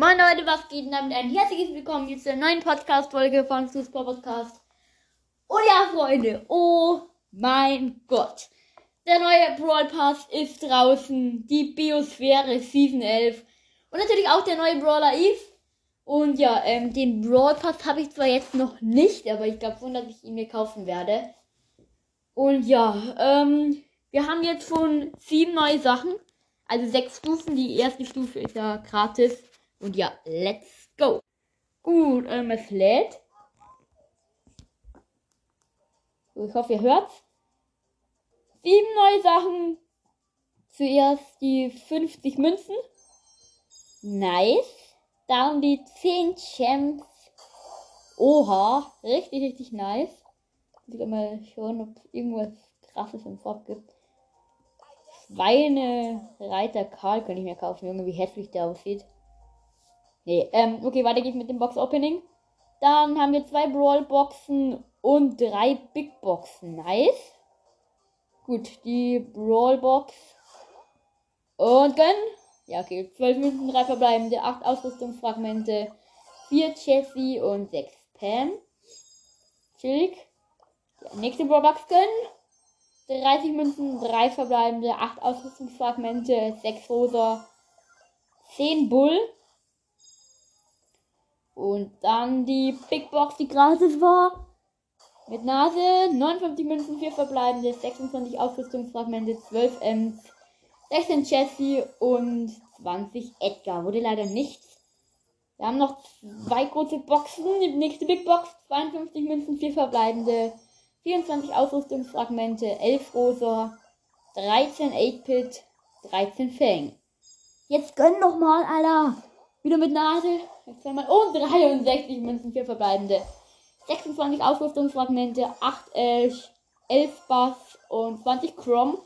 Moin Leute, was geht denn damit ein herzliches Willkommen hier zur neuen Podcast-Folge von Super Podcast. Und ja, Freunde, oh mein Gott. Der neue Brawl Pass ist draußen. Die Biosphäre Season 11. Und natürlich auch der neue Brawler Eve. Und ja, ähm, den Brawl Pass habe ich zwar jetzt noch nicht, aber ich glaube schon, dass ich ihn mir kaufen werde. Und ja, ähm, wir haben jetzt schon sieben neue Sachen. Also sechs Stufen. Die erste Stufe ist ja gratis. Und ja, let's go. Gut, ähm, es lädt. Ich hoffe, ihr hört's. Sieben neue Sachen. Zuerst die 50 Münzen. Nice. Dann die 10 Champs. Oha, richtig, richtig nice. Ich will mal schauen, ob es irgendwas krasses im Shop gibt. Schweine Reiter Karl könnte ich mir kaufen. Junge, wie hässlich der aussieht. Nee, ähm, okay, weiter geht's mit dem Box-Opening. Dann haben wir zwei Brawl-Boxen und drei Big-Boxen. Nice. Gut, die Brawl-Box. Und gönnen. Ja, okay. 12 Münzen, 3 verbleibende, 8 Ausrüstungsfragmente, 4 Jessie und 6 Pam. Chillig. Ja, nächste Brawl-Box gönnen. 30 Münzen, 3 verbleibende, 8 Ausrüstungsfragmente, 6 Rosa, 10 Bull. Und dann die Big Box, die gratis war. Mit Nase, 59 Münzen, 4 verbleibende, 26 Ausrüstungsfragmente, 12 Ms, 16 Jessie und 20 Edgar. Wurde leider nichts. Wir haben noch zwei große Boxen. Die nächste Big Box, 52 Münzen, 4 verbleibende, 24 Ausrüstungsfragmente, 11 Rosa, 13 8-Pit, 13 Fang. Jetzt gönn doch mal, Alter. Wieder mit Nase. Jetzt mal. Und 63 Münzen, 4 verbleibende. 26 Ausrüstungsfragmente, 8 Elch, 11 Bass und 20 Chrome.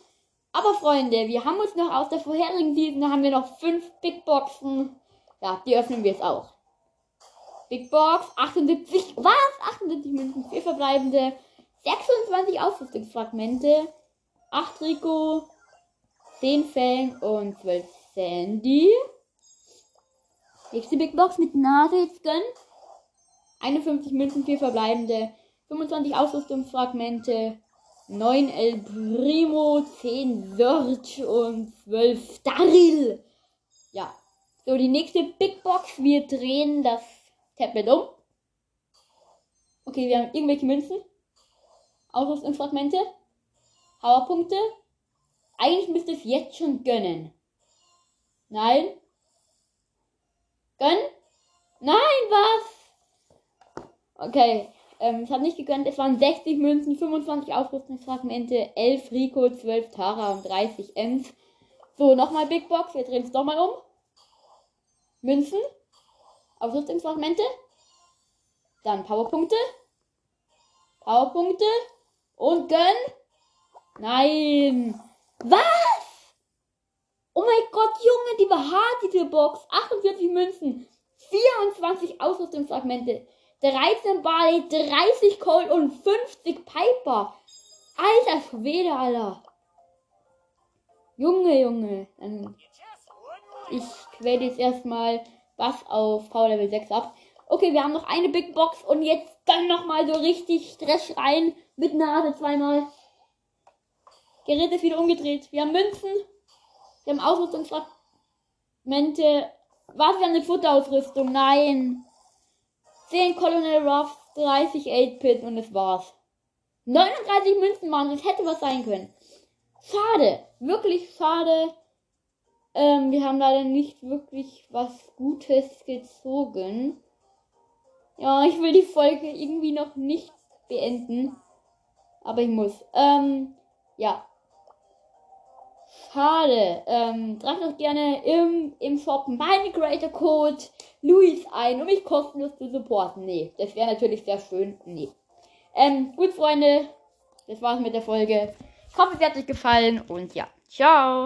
Aber Freunde, wir haben uns noch aus der vorherigen Season, haben wir noch 5 Big Boxen. Ja, die öffnen wir jetzt auch. Big Box, 78, was? 78 Münzen, 4 verbleibende, 26 Ausrüstungsfragmente, 8 Rico, 10 Fang und 12 Sandy. Nächste Big Box mit Nase gönnen. 51 Münzen, 4 verbleibende, 25 Ausrüstungsfragmente, 9 El Primo, 10 Search und 12 Daryl. Ja. So, die nächste Big Box. Wir drehen das Tablet um. Okay, wir haben irgendwelche Münzen. Ausrüstungsfragmente. Powerpunkte. Eigentlich müsste es jetzt schon gönnen. Nein. Gönn? Nein, was? Okay, ähm, es hat nicht gegönnt. Es waren 60 Münzen, 25 Aufrüstungsfragmente, 11 Rico, 12 Tara und 30 Ems. So, nochmal Big Box. Wir drehen es doch mal um. Münzen. Aufrüstungsfragmente. Dann Powerpunkte. Powerpunkte. Und gönn. Nein. Was? Oh mein Gott, Junge, die diese Box. 48 Münzen. 24 Ausrüstungsfragmente. 13 Barley, 30 Cold und 50 Piper. Alter Schwede, Alter. Junge, Junge. Ich quäle jetzt erstmal was auf Power Level 6 ab. Okay, wir haben noch eine Big Box und jetzt dann nochmal so richtig Stress rein. Mit Nase zweimal. Gerät ist wieder umgedreht. Wir haben Münzen. Wir haben Ausrüstungsfragmente. Was für eine Futterausrüstung? Nein. 10 Colonel Ruffs, 30 8-Pit und das war's. 39 Münzen, Mann, das hätte was sein können. Schade, wirklich schade. Ähm, wir haben leider nicht wirklich was Gutes gezogen. Ja, ich will die Folge irgendwie noch nicht beenden. Aber ich muss. Ähm, ja. Schade. Ähm, tragt doch gerne im, im Shop meinen Creator Code Luis ein, um mich kostenlos zu supporten. Nee, das wäre natürlich sehr schön. Nee. Ähm, gut, Freunde. Das war's mit der Folge. Ich hoffe, es hat euch gefallen und ja. Ciao.